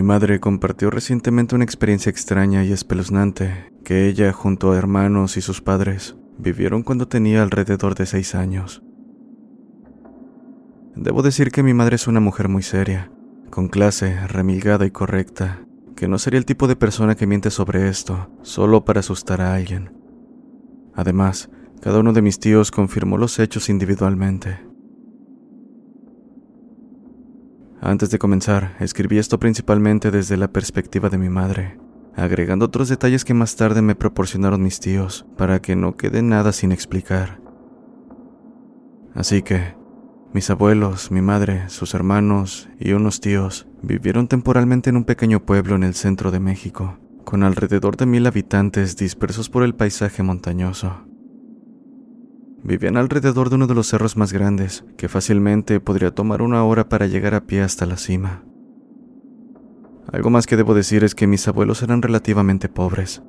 Mi madre compartió recientemente una experiencia extraña y espeluznante que ella, junto a hermanos y sus padres, vivieron cuando tenía alrededor de seis años. Debo decir que mi madre es una mujer muy seria, con clase, remilgada y correcta, que no sería el tipo de persona que miente sobre esto, solo para asustar a alguien. Además, cada uno de mis tíos confirmó los hechos individualmente. Antes de comenzar, escribí esto principalmente desde la perspectiva de mi madre, agregando otros detalles que más tarde me proporcionaron mis tíos, para que no quede nada sin explicar. Así que, mis abuelos, mi madre, sus hermanos y unos tíos vivieron temporalmente en un pequeño pueblo en el centro de México, con alrededor de mil habitantes dispersos por el paisaje montañoso. Vivían alrededor de uno de los cerros más grandes, que fácilmente podría tomar una hora para llegar a pie hasta la cima. Algo más que debo decir es que mis abuelos eran relativamente pobres.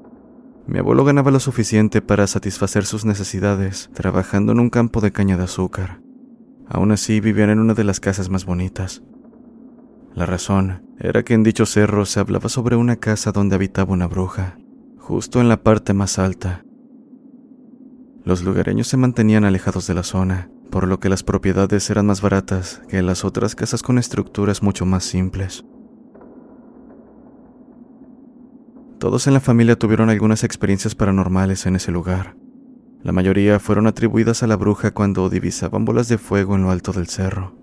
Mi abuelo ganaba lo suficiente para satisfacer sus necesidades trabajando en un campo de caña de azúcar. Aún así vivían en una de las casas más bonitas. La razón era que en dicho cerro se hablaba sobre una casa donde habitaba una bruja, justo en la parte más alta, los lugareños se mantenían alejados de la zona, por lo que las propiedades eran más baratas que las otras casas con estructuras mucho más simples. Todos en la familia tuvieron algunas experiencias paranormales en ese lugar. La mayoría fueron atribuidas a la bruja cuando divisaban bolas de fuego en lo alto del cerro.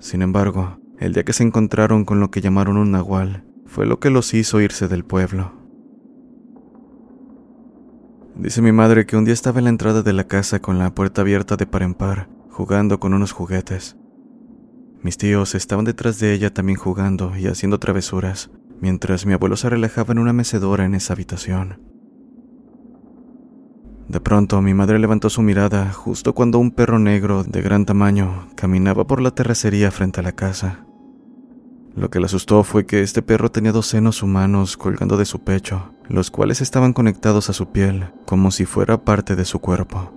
Sin embargo, el día que se encontraron con lo que llamaron un nahual fue lo que los hizo irse del pueblo. Dice mi madre que un día estaba en la entrada de la casa con la puerta abierta de par en par, jugando con unos juguetes. Mis tíos estaban detrás de ella también jugando y haciendo travesuras, mientras mi abuelo se relajaba en una mecedora en esa habitación. De pronto mi madre levantó su mirada justo cuando un perro negro de gran tamaño caminaba por la terracería frente a la casa. Lo que le asustó fue que este perro tenía dos senos humanos colgando de su pecho, los cuales estaban conectados a su piel, como si fuera parte de su cuerpo.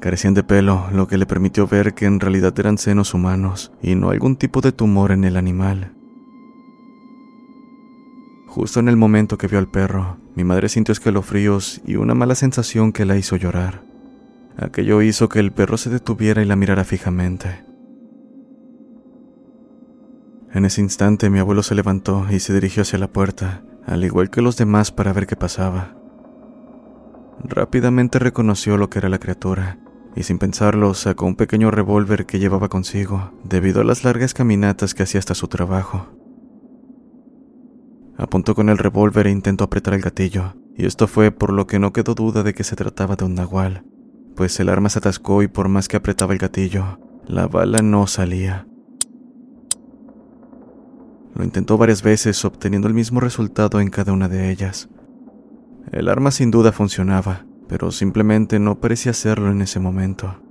Carecían de pelo, lo que le permitió ver que en realidad eran senos humanos y no algún tipo de tumor en el animal. Justo en el momento que vio al perro, mi madre sintió escalofríos y una mala sensación que la hizo llorar. Aquello hizo que el perro se detuviera y la mirara fijamente. En ese instante mi abuelo se levantó y se dirigió hacia la puerta, al igual que los demás para ver qué pasaba. Rápidamente reconoció lo que era la criatura, y sin pensarlo sacó un pequeño revólver que llevaba consigo, debido a las largas caminatas que hacía hasta su trabajo. Apuntó con el revólver e intentó apretar el gatillo, y esto fue por lo que no quedó duda de que se trataba de un nahual, pues el arma se atascó y por más que apretaba el gatillo, la bala no salía. Lo intentó varias veces obteniendo el mismo resultado en cada una de ellas. El arma sin duda funcionaba, pero simplemente no parecía hacerlo en ese momento.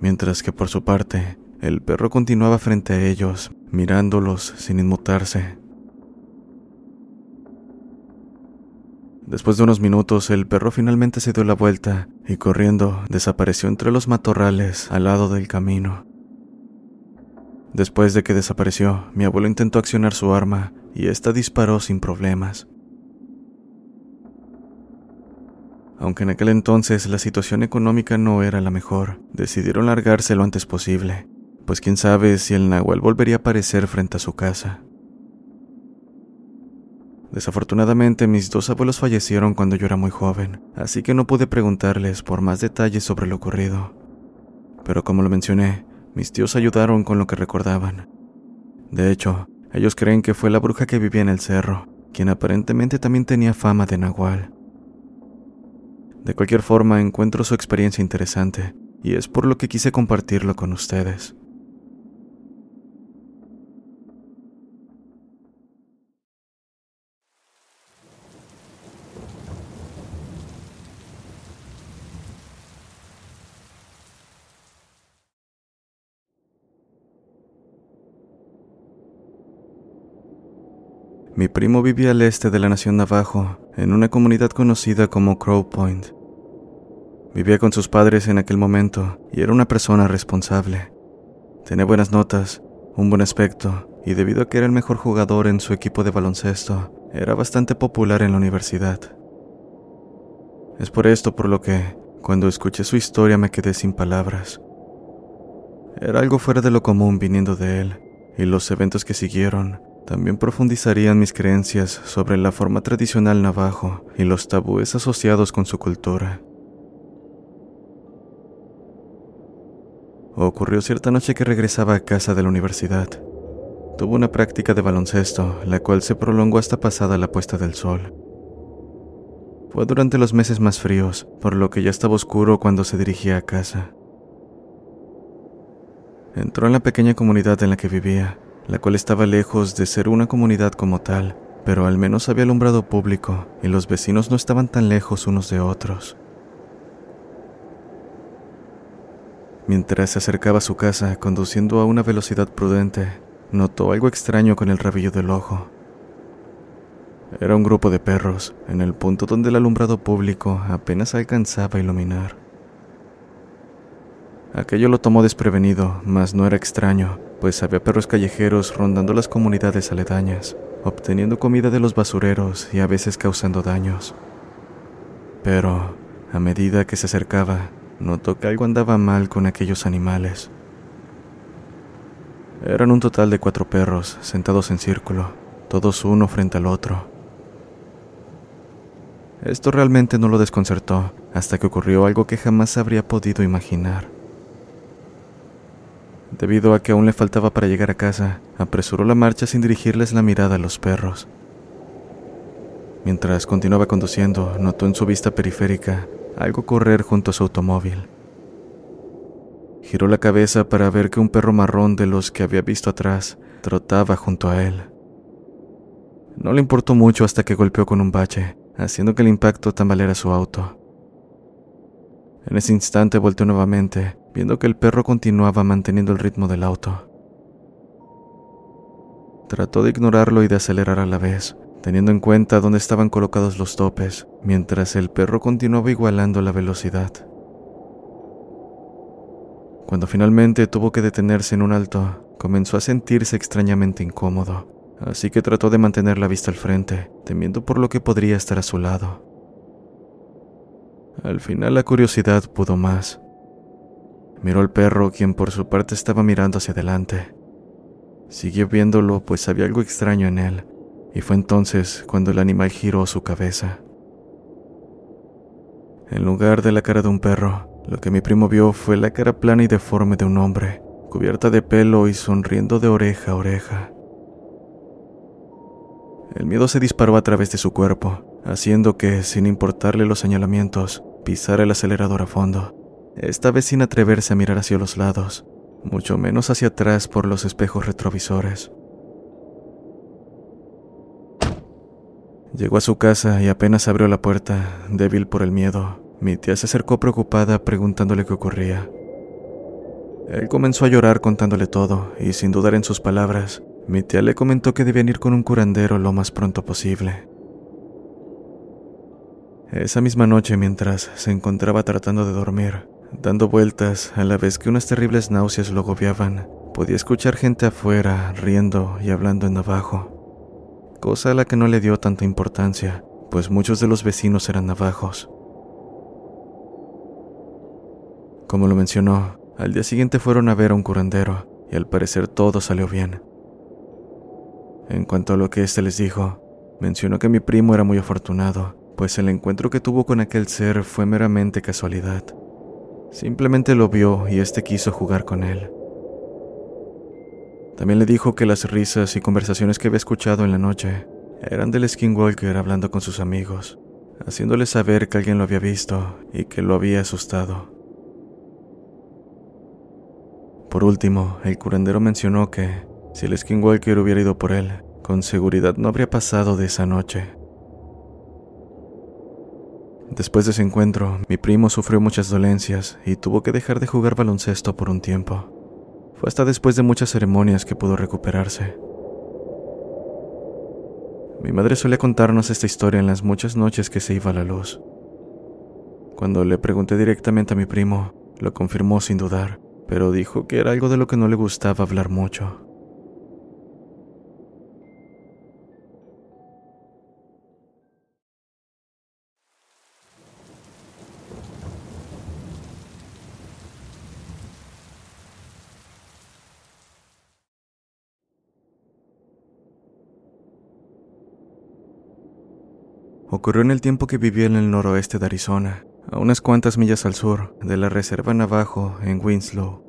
Mientras que por su parte, el perro continuaba frente a ellos, mirándolos sin inmutarse. Después de unos minutos, el perro finalmente se dio la vuelta y corriendo desapareció entre los matorrales al lado del camino. Después de que desapareció, mi abuelo intentó accionar su arma y ésta disparó sin problemas. Aunque en aquel entonces la situación económica no era la mejor, decidieron largarse lo antes posible, pues quién sabe si el Nahual volvería a aparecer frente a su casa. Desafortunadamente mis dos abuelos fallecieron cuando yo era muy joven, así que no pude preguntarles por más detalles sobre lo ocurrido. Pero como lo mencioné, mis tíos ayudaron con lo que recordaban. De hecho, ellos creen que fue la bruja que vivía en el cerro, quien aparentemente también tenía fama de nahual. De cualquier forma, encuentro su experiencia interesante, y es por lo que quise compartirlo con ustedes. Mi primo vivía al este de la nación Navajo, en una comunidad conocida como Crow Point. Vivía con sus padres en aquel momento y era una persona responsable. Tenía buenas notas, un buen aspecto y debido a que era el mejor jugador en su equipo de baloncesto, era bastante popular en la universidad. Es por esto por lo que, cuando escuché su historia, me quedé sin palabras. Era algo fuera de lo común viniendo de él, y los eventos que siguieron también profundizarían mis creencias sobre la forma tradicional navajo y los tabúes asociados con su cultura. Ocurrió cierta noche que regresaba a casa de la universidad. Tuvo una práctica de baloncesto, la cual se prolongó hasta pasada la puesta del sol. Fue durante los meses más fríos, por lo que ya estaba oscuro cuando se dirigía a casa. Entró en la pequeña comunidad en la que vivía la cual estaba lejos de ser una comunidad como tal, pero al menos había alumbrado público y los vecinos no estaban tan lejos unos de otros. Mientras se acercaba a su casa, conduciendo a una velocidad prudente, notó algo extraño con el rabillo del ojo. Era un grupo de perros, en el punto donde el alumbrado público apenas alcanzaba a iluminar. Aquello lo tomó desprevenido, mas no era extraño, pues había perros callejeros rondando las comunidades aledañas, obteniendo comida de los basureros y a veces causando daños. Pero, a medida que se acercaba, notó que algo andaba mal con aquellos animales. Eran un total de cuatro perros sentados en círculo, todos uno frente al otro. Esto realmente no lo desconcertó hasta que ocurrió algo que jamás habría podido imaginar. Debido a que aún le faltaba para llegar a casa, apresuró la marcha sin dirigirles la mirada a los perros. Mientras continuaba conduciendo, notó en su vista periférica algo correr junto a su automóvil. Giró la cabeza para ver que un perro marrón de los que había visto atrás trotaba junto a él. No le importó mucho hasta que golpeó con un bache, haciendo que el impacto tambaleara su auto. En ese instante volteó nuevamente, viendo que el perro continuaba manteniendo el ritmo del auto. Trató de ignorarlo y de acelerar a la vez, teniendo en cuenta dónde estaban colocados los topes, mientras el perro continuaba igualando la velocidad. Cuando finalmente tuvo que detenerse en un alto, comenzó a sentirse extrañamente incómodo, así que trató de mantener la vista al frente, temiendo por lo que podría estar a su lado. Al final la curiosidad pudo más. Miró al perro, quien por su parte estaba mirando hacia adelante. Siguió viéndolo, pues había algo extraño en él, y fue entonces cuando el animal giró su cabeza. En lugar de la cara de un perro, lo que mi primo vio fue la cara plana y deforme de un hombre, cubierta de pelo y sonriendo de oreja a oreja. El miedo se disparó a través de su cuerpo, haciendo que, sin importarle los señalamientos, pisara el acelerador a fondo, esta vez sin atreverse a mirar hacia los lados, mucho menos hacia atrás por los espejos retrovisores. Llegó a su casa y apenas abrió la puerta, débil por el miedo, mi tía se acercó preocupada preguntándole qué ocurría. Él comenzó a llorar contándole todo, y sin dudar en sus palabras, mi tía le comentó que debían ir con un curandero lo más pronto posible. Esa misma noche, mientras se encontraba tratando de dormir, dando vueltas a la vez que unas terribles náuseas lo agobiaban, podía escuchar gente afuera riendo y hablando en navajo, cosa a la que no le dio tanta importancia, pues muchos de los vecinos eran navajos. Como lo mencionó, al día siguiente fueron a ver a un curandero y al parecer todo salió bien. En cuanto a lo que éste les dijo, mencionó que mi primo era muy afortunado, pues el encuentro que tuvo con aquel ser fue meramente casualidad. Simplemente lo vio y éste quiso jugar con él. También le dijo que las risas y conversaciones que había escuchado en la noche eran del Skinwalker hablando con sus amigos, haciéndole saber que alguien lo había visto y que lo había asustado. Por último, el curandero mencionó que, si el Skinwalker hubiera ido por él, con seguridad no habría pasado de esa noche. Después de ese encuentro, mi primo sufrió muchas dolencias y tuvo que dejar de jugar baloncesto por un tiempo. Fue hasta después de muchas ceremonias que pudo recuperarse. Mi madre solía contarnos esta historia en las muchas noches que se iba a la luz. Cuando le pregunté directamente a mi primo, lo confirmó sin dudar, pero dijo que era algo de lo que no le gustaba hablar mucho. Ocurrió en el tiempo que vivía en el noroeste de Arizona, a unas cuantas millas al sur de la reserva Navajo en Winslow.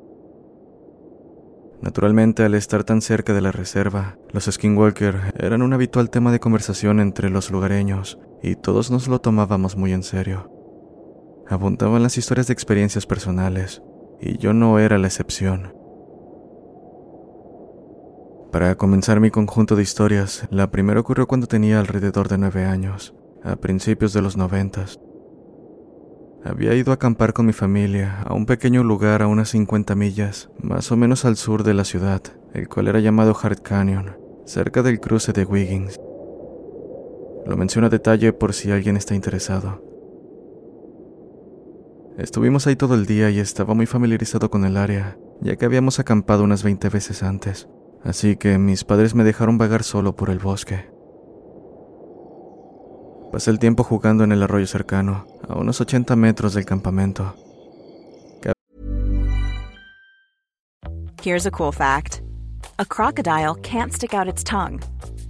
Naturalmente, al estar tan cerca de la reserva, los Skinwalker eran un habitual tema de conversación entre los lugareños y todos nos lo tomábamos muy en serio. Abundaban las historias de experiencias personales y yo no era la excepción. Para comenzar mi conjunto de historias, la primera ocurrió cuando tenía alrededor de nueve años a principios de los noventas. Había ido a acampar con mi familia a un pequeño lugar a unas 50 millas, más o menos al sur de la ciudad, el cual era llamado Hart Canyon, cerca del cruce de Wiggins. Lo menciono a detalle por si alguien está interesado. Estuvimos ahí todo el día y estaba muy familiarizado con el área, ya que habíamos acampado unas 20 veces antes, así que mis padres me dejaron vagar solo por el bosque. Pasé el tiempo jugando en el arroyo cercano, a unos 80 metros del campamento. Here's a cool fact. A crocodile can't stick out its tongue.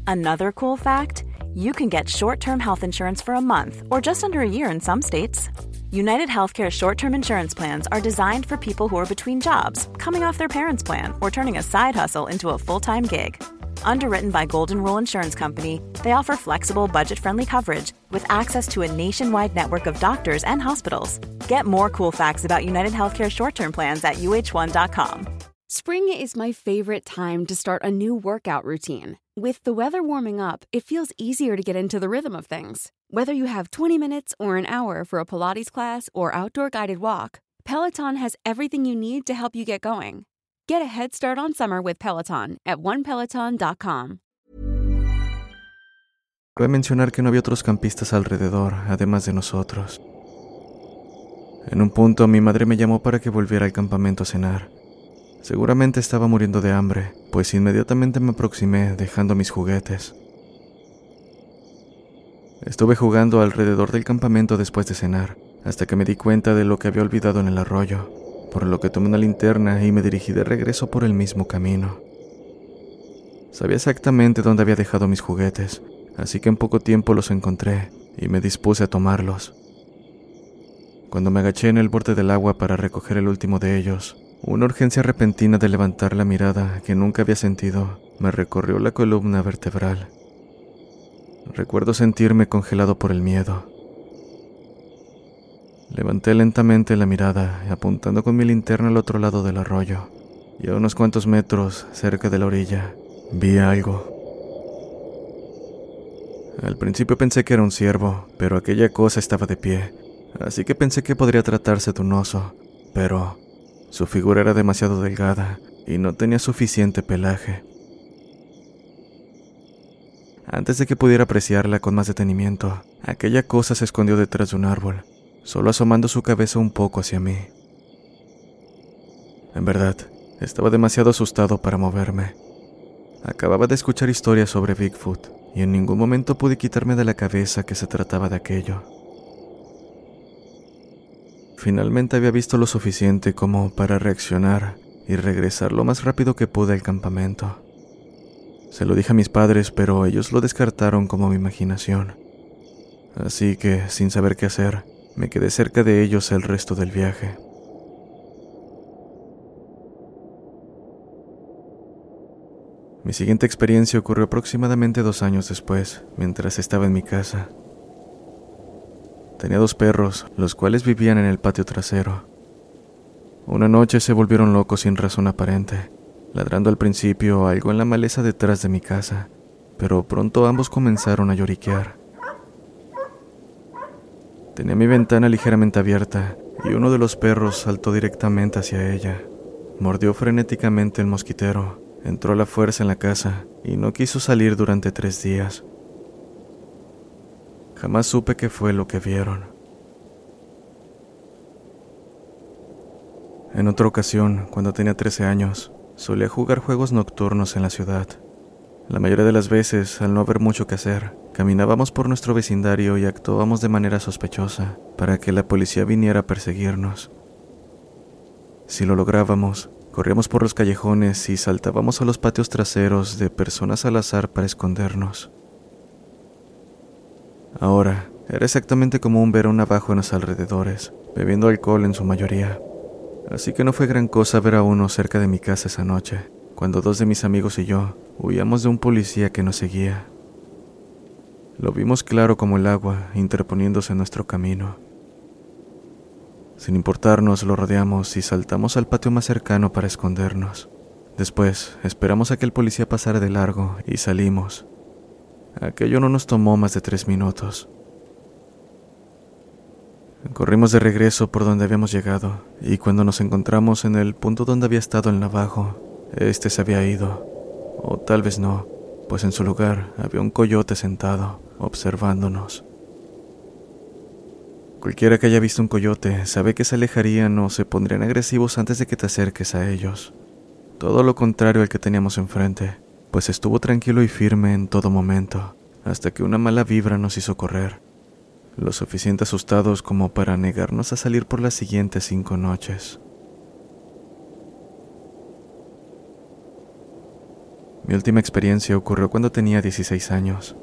Another cool fact, you can get short-term health insurance for a month or just under a year in some states. United Healthcare short-term insurance plans are designed for people who are between jobs, coming off their parents' plan, or turning a side hustle into a full-time gig. Underwritten by Golden Rule Insurance Company, they offer flexible, budget friendly coverage with access to a nationwide network of doctors and hospitals. Get more cool facts about United Healthcare short term plans at uh1.com. Spring is my favorite time to start a new workout routine. With the weather warming up, it feels easier to get into the rhythm of things. Whether you have 20 minutes or an hour for a Pilates class or outdoor guided walk, Peloton has everything you need to help you get going. Get a head start on summer with Peloton at onepeloton.com. Cabe mencionar que no había otros campistas alrededor, además de nosotros. En un punto, mi madre me llamó para que volviera al campamento a cenar. Seguramente estaba muriendo de hambre, pues inmediatamente me aproximé dejando mis juguetes. Estuve jugando alrededor del campamento después de cenar, hasta que me di cuenta de lo que había olvidado en el arroyo por lo que tomé una linterna y me dirigí de regreso por el mismo camino. Sabía exactamente dónde había dejado mis juguetes, así que en poco tiempo los encontré y me dispuse a tomarlos. Cuando me agaché en el borde del agua para recoger el último de ellos, una urgencia repentina de levantar la mirada que nunca había sentido me recorrió la columna vertebral. Recuerdo sentirme congelado por el miedo. Levanté lentamente la mirada, apuntando con mi linterna al otro lado del arroyo, y a unos cuantos metros cerca de la orilla vi algo. Al principio pensé que era un ciervo, pero aquella cosa estaba de pie, así que pensé que podría tratarse de un oso, pero su figura era demasiado delgada y no tenía suficiente pelaje. Antes de que pudiera apreciarla con más detenimiento, aquella cosa se escondió detrás de un árbol solo asomando su cabeza un poco hacia mí. En verdad, estaba demasiado asustado para moverme. Acababa de escuchar historias sobre Bigfoot y en ningún momento pude quitarme de la cabeza que se trataba de aquello. Finalmente había visto lo suficiente como para reaccionar y regresar lo más rápido que pude al campamento. Se lo dije a mis padres, pero ellos lo descartaron como mi imaginación. Así que, sin saber qué hacer, me quedé cerca de ellos el resto del viaje. Mi siguiente experiencia ocurrió aproximadamente dos años después, mientras estaba en mi casa. Tenía dos perros, los cuales vivían en el patio trasero. Una noche se volvieron locos sin razón aparente, ladrando al principio algo en la maleza detrás de mi casa, pero pronto ambos comenzaron a lloriquear. Tenía mi ventana ligeramente abierta y uno de los perros saltó directamente hacia ella. Mordió frenéticamente el mosquitero, entró a la fuerza en la casa y no quiso salir durante tres días. Jamás supe qué fue lo que vieron. En otra ocasión, cuando tenía 13 años, solía jugar juegos nocturnos en la ciudad. La mayoría de las veces, al no haber mucho que hacer, caminábamos por nuestro vecindario y actuábamos de manera sospechosa para que la policía viniera a perseguirnos. Si lo lográbamos, corríamos por los callejones y saltábamos a los patios traseros de personas al azar para escondernos. Ahora, era exactamente común ver a un navajo en los alrededores, bebiendo alcohol en su mayoría. Así que no fue gran cosa ver a uno cerca de mi casa esa noche, cuando dos de mis amigos y yo huíamos de un policía que nos seguía. Lo vimos claro como el agua interponiéndose en nuestro camino. Sin importarnos, lo rodeamos y saltamos al patio más cercano para escondernos. Después, esperamos a que el policía pasara de largo y salimos, Aquello no nos tomó más de tres minutos. Corrimos de regreso por donde habíamos llegado, y cuando nos encontramos en el punto donde había estado el navajo, este se había ido. O tal vez no, pues en su lugar había un coyote sentado, observándonos. Cualquiera que haya visto un coyote sabe que se alejarían o se pondrían agresivos antes de que te acerques a ellos. Todo lo contrario al que teníamos enfrente pues estuvo tranquilo y firme en todo momento, hasta que una mala vibra nos hizo correr, lo suficiente asustados como para negarnos a salir por las siguientes cinco noches. Mi última experiencia ocurrió cuando tenía 16 años.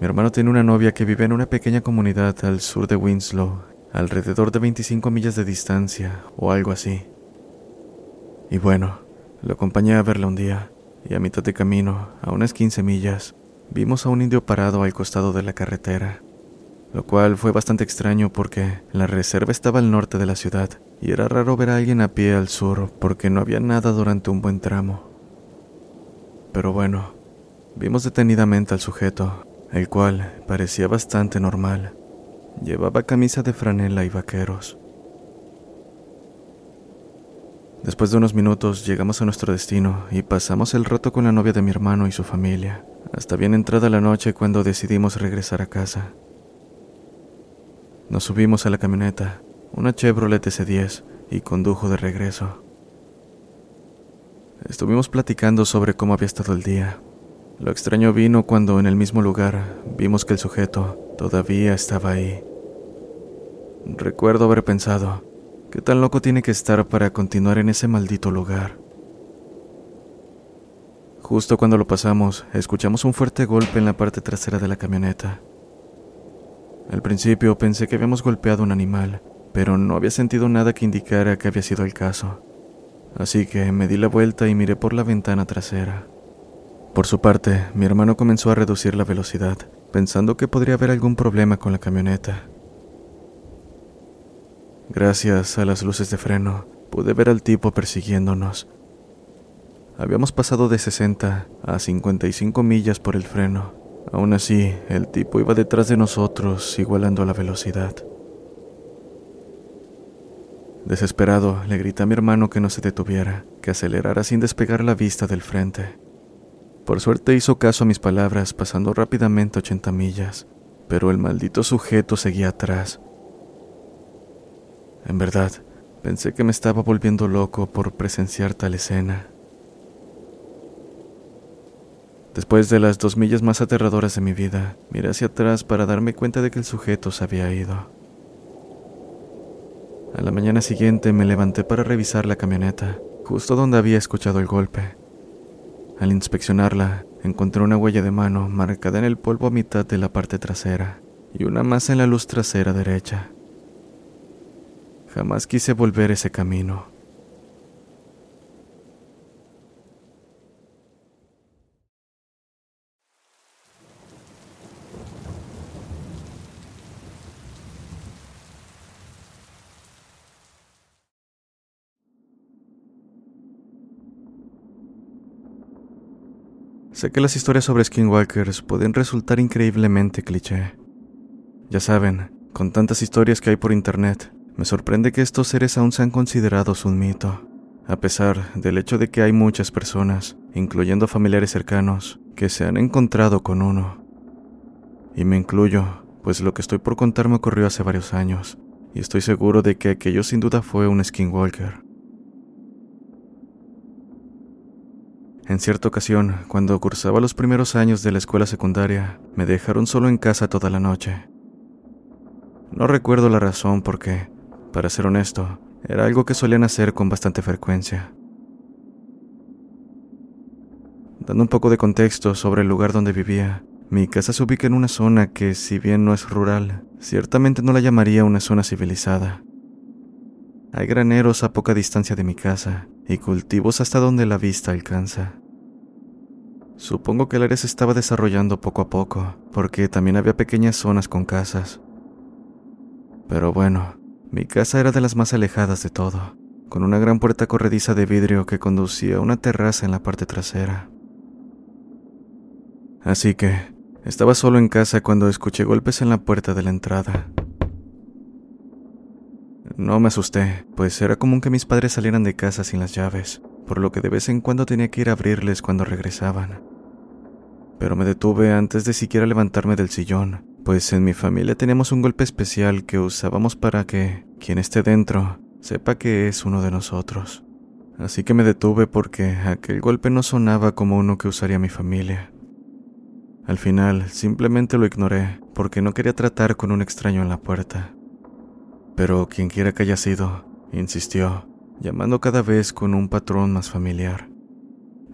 Mi hermano tiene una novia que vive en una pequeña comunidad al sur de Winslow, alrededor de 25 millas de distancia o algo así. Y bueno, lo acompañé a verla un día y a mitad de camino, a unas 15 millas, vimos a un indio parado al costado de la carretera, lo cual fue bastante extraño porque la reserva estaba al norte de la ciudad y era raro ver a alguien a pie al sur porque no había nada durante un buen tramo. Pero bueno, vimos detenidamente al sujeto, el cual parecía bastante normal. Llevaba camisa de franela y vaqueros. Después de unos minutos llegamos a nuestro destino y pasamos el rato con la novia de mi hermano y su familia, hasta bien entrada la noche cuando decidimos regresar a casa. Nos subimos a la camioneta, una Chevrolet S10, y condujo de regreso. Estuvimos platicando sobre cómo había estado el día. Lo extraño vino cuando en el mismo lugar vimos que el sujeto todavía estaba ahí. Recuerdo haber pensado, ¿Qué tan loco tiene que estar para continuar en ese maldito lugar? Justo cuando lo pasamos, escuchamos un fuerte golpe en la parte trasera de la camioneta. Al principio pensé que habíamos golpeado un animal, pero no había sentido nada que indicara que había sido el caso. Así que me di la vuelta y miré por la ventana trasera. Por su parte, mi hermano comenzó a reducir la velocidad, pensando que podría haber algún problema con la camioneta. Gracias a las luces de freno, pude ver al tipo persiguiéndonos. Habíamos pasado de 60 a 55 millas por el freno. Aún así, el tipo iba detrás de nosotros, igualando la velocidad. Desesperado, le grité a mi hermano que no se detuviera, que acelerara sin despegar la vista del frente. Por suerte hizo caso a mis palabras, pasando rápidamente 80 millas, pero el maldito sujeto seguía atrás, en verdad, pensé que me estaba volviendo loco por presenciar tal escena. Después de las dos millas más aterradoras de mi vida, miré hacia atrás para darme cuenta de que el sujeto se había ido. A la mañana siguiente me levanté para revisar la camioneta, justo donde había escuchado el golpe. Al inspeccionarla, encontré una huella de mano marcada en el polvo a mitad de la parte trasera y una más en la luz trasera derecha. Jamás quise volver ese camino. Sé que las historias sobre skinwalkers pueden resultar increíblemente cliché. Ya saben, con tantas historias que hay por internet, me sorprende que estos seres aún sean considerados un mito, a pesar del hecho de que hay muchas personas, incluyendo familiares cercanos, que se han encontrado con uno. Y me incluyo, pues lo que estoy por contar me ocurrió hace varios años, y estoy seguro de que aquello sin duda fue un skinwalker. En cierta ocasión, cuando cursaba los primeros años de la escuela secundaria, me dejaron solo en casa toda la noche. No recuerdo la razón porque, para ser honesto, era algo que solían hacer con bastante frecuencia. Dando un poco de contexto sobre el lugar donde vivía, mi casa se ubica en una zona que, si bien no es rural, ciertamente no la llamaría una zona civilizada. Hay graneros a poca distancia de mi casa y cultivos hasta donde la vista alcanza. Supongo que el área se estaba desarrollando poco a poco, porque también había pequeñas zonas con casas. Pero bueno, mi casa era de las más alejadas de todo, con una gran puerta corrediza de vidrio que conducía a una terraza en la parte trasera. Así que, estaba solo en casa cuando escuché golpes en la puerta de la entrada. No me asusté, pues era común que mis padres salieran de casa sin las llaves, por lo que de vez en cuando tenía que ir a abrirles cuando regresaban. Pero me detuve antes de siquiera levantarme del sillón, pues en mi familia teníamos un golpe especial que usábamos para que quien esté dentro sepa que es uno de nosotros. Así que me detuve porque aquel golpe no sonaba como uno que usaría mi familia. Al final, simplemente lo ignoré porque no quería tratar con un extraño en la puerta. Pero quien quiera que haya sido, insistió, llamando cada vez con un patrón más familiar.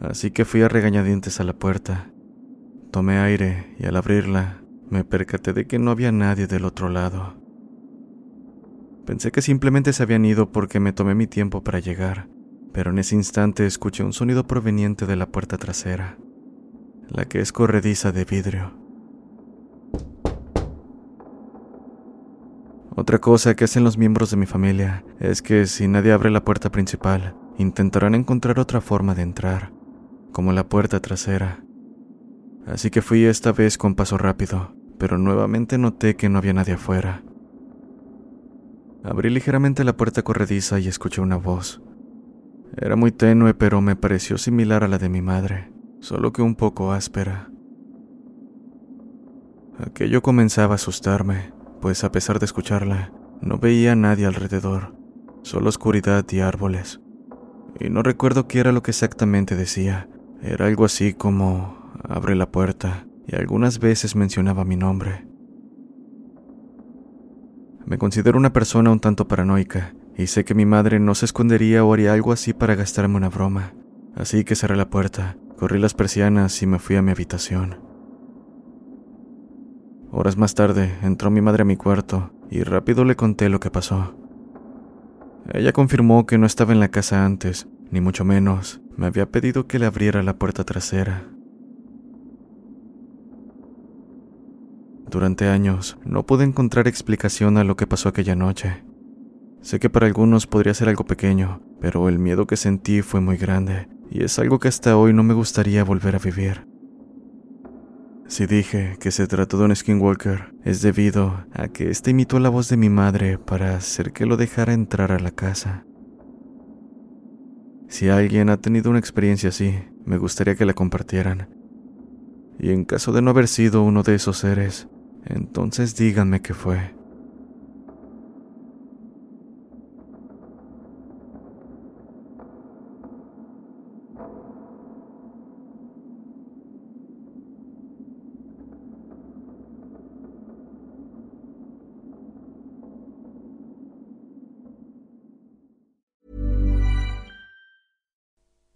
Así que fui a regañadientes a la puerta. Tomé aire y al abrirla, me percaté de que no había nadie del otro lado. Pensé que simplemente se habían ido porque me tomé mi tiempo para llegar, pero en ese instante escuché un sonido proveniente de la puerta trasera la que es corrediza de vidrio. Otra cosa que hacen los miembros de mi familia es que si nadie abre la puerta principal, intentarán encontrar otra forma de entrar, como la puerta trasera. Así que fui esta vez con paso rápido, pero nuevamente noté que no había nadie afuera. Abrí ligeramente la puerta corrediza y escuché una voz. Era muy tenue, pero me pareció similar a la de mi madre solo que un poco áspera. Aquello comenzaba a asustarme, pues a pesar de escucharla, no veía a nadie alrededor, solo oscuridad y árboles. Y no recuerdo qué era lo que exactamente decía. Era algo así como abre la puerta y algunas veces mencionaba mi nombre. Me considero una persona un tanto paranoica y sé que mi madre no se escondería o haría algo así para gastarme una broma. Así que cerré la puerta Corrí las persianas y me fui a mi habitación. Horas más tarde entró mi madre a mi cuarto y rápido le conté lo que pasó. Ella confirmó que no estaba en la casa antes, ni mucho menos me había pedido que le abriera la puerta trasera. Durante años no pude encontrar explicación a lo que pasó aquella noche. Sé que para algunos podría ser algo pequeño, pero el miedo que sentí fue muy grande y es algo que hasta hoy no me gustaría volver a vivir. Si dije que se trató de un skinwalker, es debido a que este imitó la voz de mi madre para hacer que lo dejara entrar a la casa. Si alguien ha tenido una experiencia así, me gustaría que la compartieran. Y en caso de no haber sido uno de esos seres, entonces díganme qué fue.